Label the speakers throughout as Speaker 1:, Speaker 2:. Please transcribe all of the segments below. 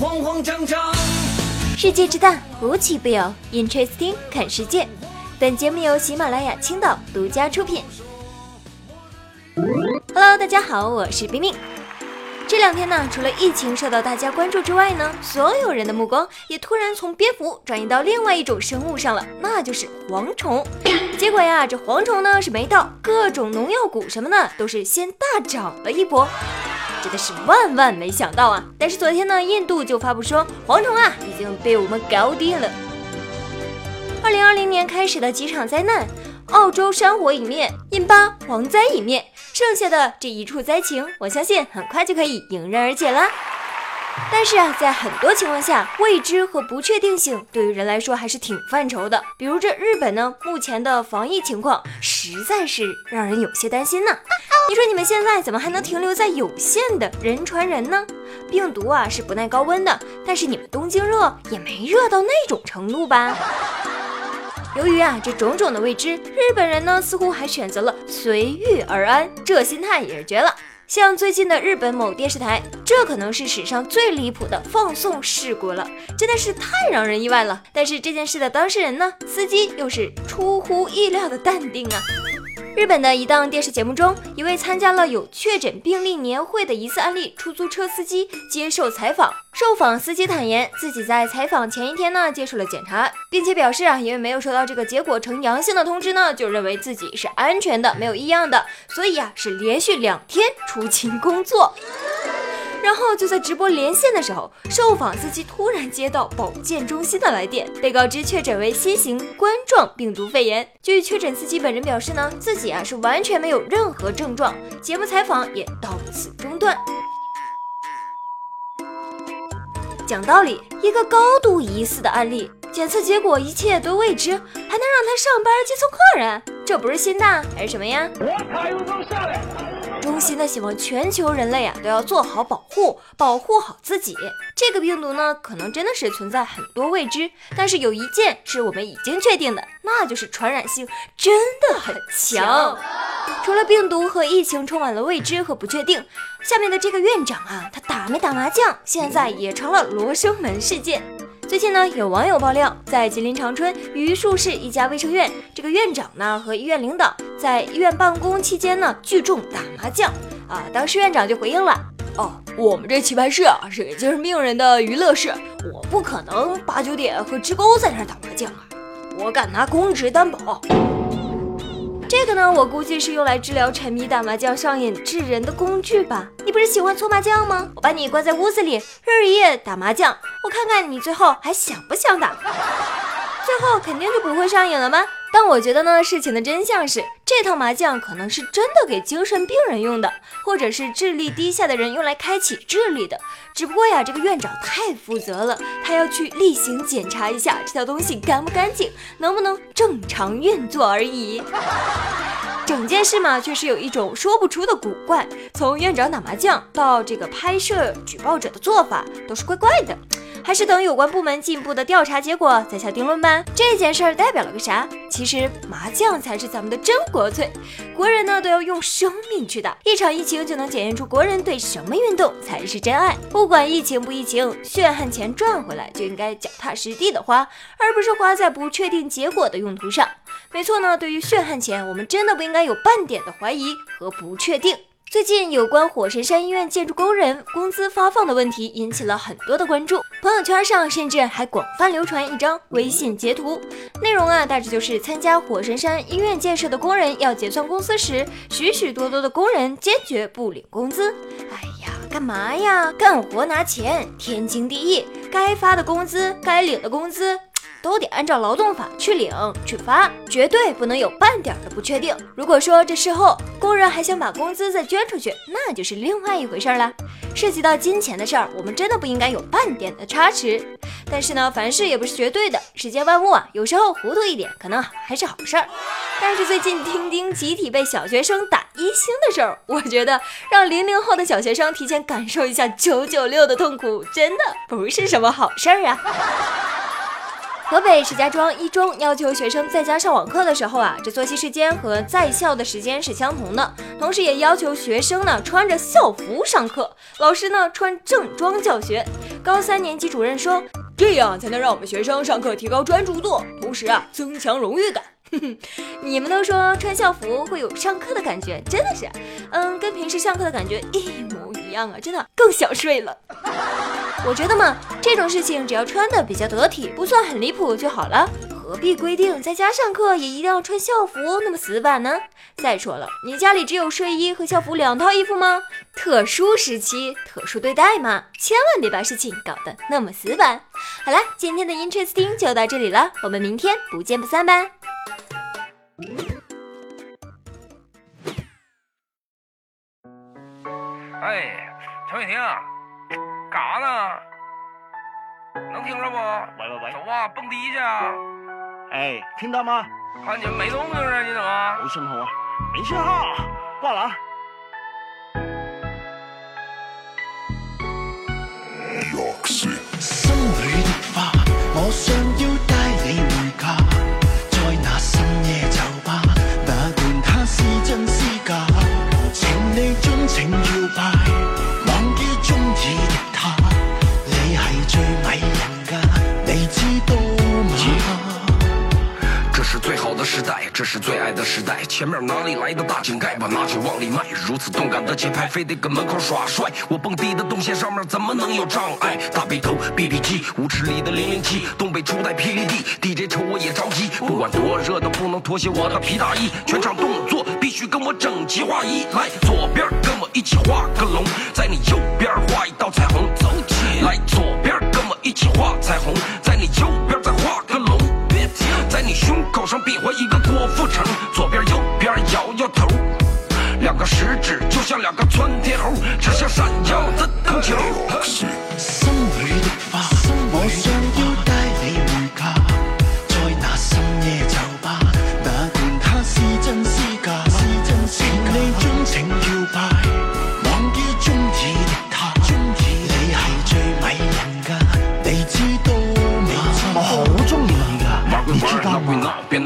Speaker 1: 慌慌张张。
Speaker 2: 世界之大，无奇不有。Interesting，看世界。本节目由喜马拉雅青岛独家出品。Hello，大家好，我是冰冰。这两天呢，除了疫情受到大家关注之外呢，所有人的目光也突然从蝙蝠转移到另外一种生物上了，那就是蝗虫。结果呀，这蝗虫呢是没到，各种农药股什么的都是先大涨了一波。真的是万万没想到啊！但是昨天呢，印度就发布说，蝗虫啊已经被我们搞定了。二零二零年开始的几场灾难，澳洲山火已灭，印巴蝗灾已灭，剩下的这一处灾情，我相信很快就可以迎刃而解了。但是啊，在很多情况下，未知和不确定性对于人来说还是挺犯愁的。比如这日本呢，目前的防疫情况实在是让人有些担心呢。你说你们现在怎么还能停留在有限的人传人呢？病毒啊是不耐高温的，但是你们东京热也没热到那种程度吧？由于啊这种种的未知，日本人呢似乎还选择了随遇而安，这心态也是绝了。像最近的日本某电视台，这可能是史上最离谱的放送事故了，真的是太让人意外了。但是这件事的当事人呢，司机又是出乎意料的淡定啊。日本的一档电视节目中，一位参加了有确诊病例年会的疑似案例出租车司机接受采访。受访司机坦言，自己在采访前一天呢接受了检查，并且表示啊，因为没有收到这个结果呈阳性的通知呢，就认为自己是安全的，没有异样的，所以啊是连续两天出勤工作。然后就在直播连线的时候，受访司机突然接到保健中心的来电，被告知确诊为新型冠状病毒肺炎。据确诊司机本人表示呢，自己啊是完全没有任何症状。节目采访也到此中断。讲道理，一个高度疑似的案例，检测结果一切都未知，还能让他上班接送客人？这不是心大还是什么呀？我卡又都下来。衷心的希望全球人类啊都要做好保护，保护好自己。这个病毒呢，可能真的是存在很多未知，但是有一件是我们已经确定的，那就是传染性真的很强。除了病毒和疫情充满了未知和不确定，下面的这个院长啊，他打没打麻将，现在也成了罗生门事件。最近呢，有网友爆料，在吉林长春榆树市一家卫生院，这个院长呢和医院领导在医院办公期间呢聚众打麻将啊。当时院长就回应了：“哦，我们这棋牌室啊是给精神病人的娱乐室，我不可能八九点和职工在那打麻将啊，我敢拿公职担保。”这个呢，我估计是用来治疗沉迷打麻将上瘾致人的工具吧？你不是喜欢搓麻将吗？我把你关在屋子里，日日夜打麻将，我看看你最后还想不想打？最后肯定就不会上瘾了吗？但我觉得呢，事情的真相是，这套麻将可能是真的给精神病人用的，或者是智力低下的人用来开启智力的。只不过呀，这个院长太负责了，他要去例行检查一下这套东西干不干净，能不能正常运作而已。整件事嘛，确实有一种说不出的古怪。从院长打麻将到这个拍摄举报者的做法，都是怪怪的。还是等有关部门进一步的调查结果再下定论吧。这件事儿代表了个啥？其实麻将才是咱们的真国粹，国人呢都要用生命去打。一场疫情就能检验出国人对什么运动才是真爱。不管疫情不疫情，血汗钱赚回来就应该脚踏实地的花，而不是花在不确定结果的用途上。没错呢，对于血汗钱，我们真的不应该有半点的怀疑和不确定。最近有关火神山医院建筑工人工资发放的问题引起了很多的关注，朋友圈上甚至还广泛流传一张微信截图，内容啊大致就是参加火神山医院建设的工人要结算工资时，许许多多的工人坚决不领工资。哎呀，干嘛呀？干活拿钱，天经地义，该发的工资，该领的工资。都得按照劳动法去领去发，绝对不能有半点的不确定。如果说这事后工人还想把工资再捐出去，那就是另外一回事了。涉及到金钱的事儿，我们真的不应该有半点的差池。但是呢，凡事也不是绝对的，世间万物啊，有时候糊涂一点可能还是好事儿。但是最近钉钉集体被小学生打一星的事儿，我觉得让零零后的小学生提前感受一下九九六的痛苦，真的不是什么好事儿啊。河北石家庄一中要求学生在家上网课的时候啊，这作息时间和在校的时间是相同的，同时也要求学生呢穿着校服上课，老师呢穿正装教学。高三年级主任说，这样才能让我们学生上课提高专注度，同时啊增强荣誉感。哼 哼你们都说穿校服会有上课的感觉，真的是，嗯，跟平时上课的感觉一模一样啊，真的更想睡了。我觉得嘛，这种事情只要穿的比较得体，不算很离谱就好了。何必规定在家上课也一定要穿校服那么死板呢？再说了，你家里只有睡衣和校服两套衣服吗？特殊时期特殊对待嘛，千万别把事情搞得那么死板。好了，今天的 Interesting 就到这里了，我们明天不见不散吧。
Speaker 1: 哎，陈伟霆，干啥呢？能听着不？
Speaker 3: 喂喂喂，
Speaker 1: 走啊，蹦迪去啊！
Speaker 3: 哎，听到吗？
Speaker 1: 看你没动静啊，你怎么？
Speaker 3: 没信号啊，没信号，挂了。
Speaker 4: 时代，这是最爱的时代。前面哪里来的大井盖，把拿去往里迈。如此动感的节拍，非得跟门口耍帅。我蹦迪的动线上面怎么能有障碍？大背头，BB 机，舞池里的零零七，东北初代霹雳 D D J 瞅我也着急。不管多热都不能脱下我的皮大衣，全场动作必须跟我整齐划一。来，左边跟我一起画个龙，在你右边画一道彩虹。走起，来，左边跟我一起画彩虹，在你右边。胸口上比划一个郭富城，左边右边摇摇头，两个食指就像两个窜天猴，指向闪耀的灯球。心里的花，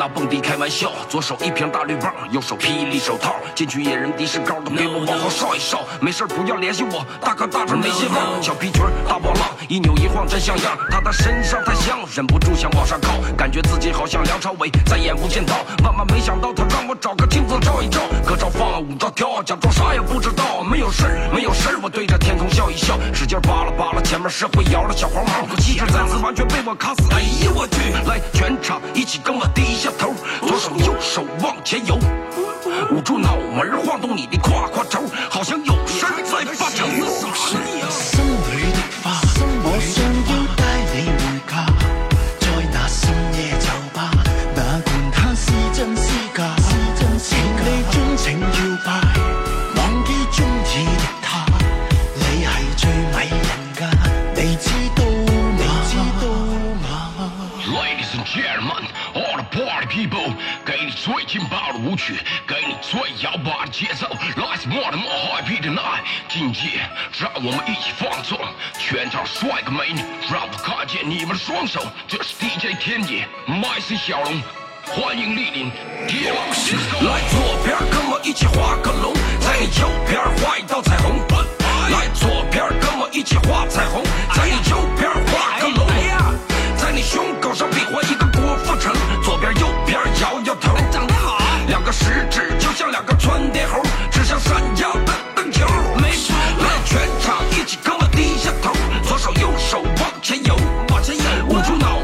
Speaker 4: 拿蹦迪开玩笑。左手一瓶大绿棒，右手霹雳手套，进去野人的士高都给我往后稍一稍。没事不要联系我，大哥大这没信号。小皮裙大波浪，一扭一晃真像样。他的身上太香，忍不住想往上靠，感觉自己好像梁朝伟在演无间道。万万没想到他让我找个镜子照一照，歌照放，舞照跳，假装啥也不知道。没有事儿，没有事儿，我对着天空笑一笑，使劲扒拉扒拉前面是会摇的小黄毛，气质再次完全被我卡死。哎呀我去！来，全场一起跟我低下头，左手右手往前游，捂住脑门晃动你的胯胯轴，好像有最
Speaker 5: 摇摆的节奏，Let's more more happy tonight。今夜让我们一起放纵，全场帅哥美女，让我看见你们的双手。这是 DJ 天野，MC 小龙，欢迎莅临。
Speaker 4: 来左边跟我一起画个龙，在你右边画一道彩虹。来左边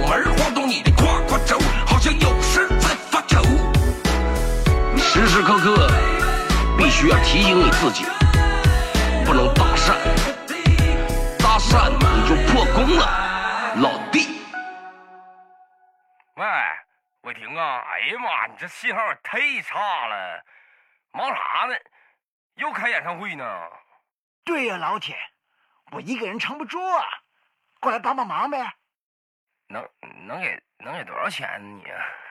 Speaker 4: 门晃动你的胯胯轴，好像有事在发愁。
Speaker 5: 时时刻刻必须要提醒你自己，不能搭讪，搭讪你就破功了，老弟。
Speaker 1: 喂，伟霆啊！哎呀妈，你这信号也太差了，忙啥呢？又开演唱会呢？
Speaker 3: 对呀、老铁，我一个人撑不住啊，过来帮帮忙呗。
Speaker 1: 能能给能给多少钱呢你？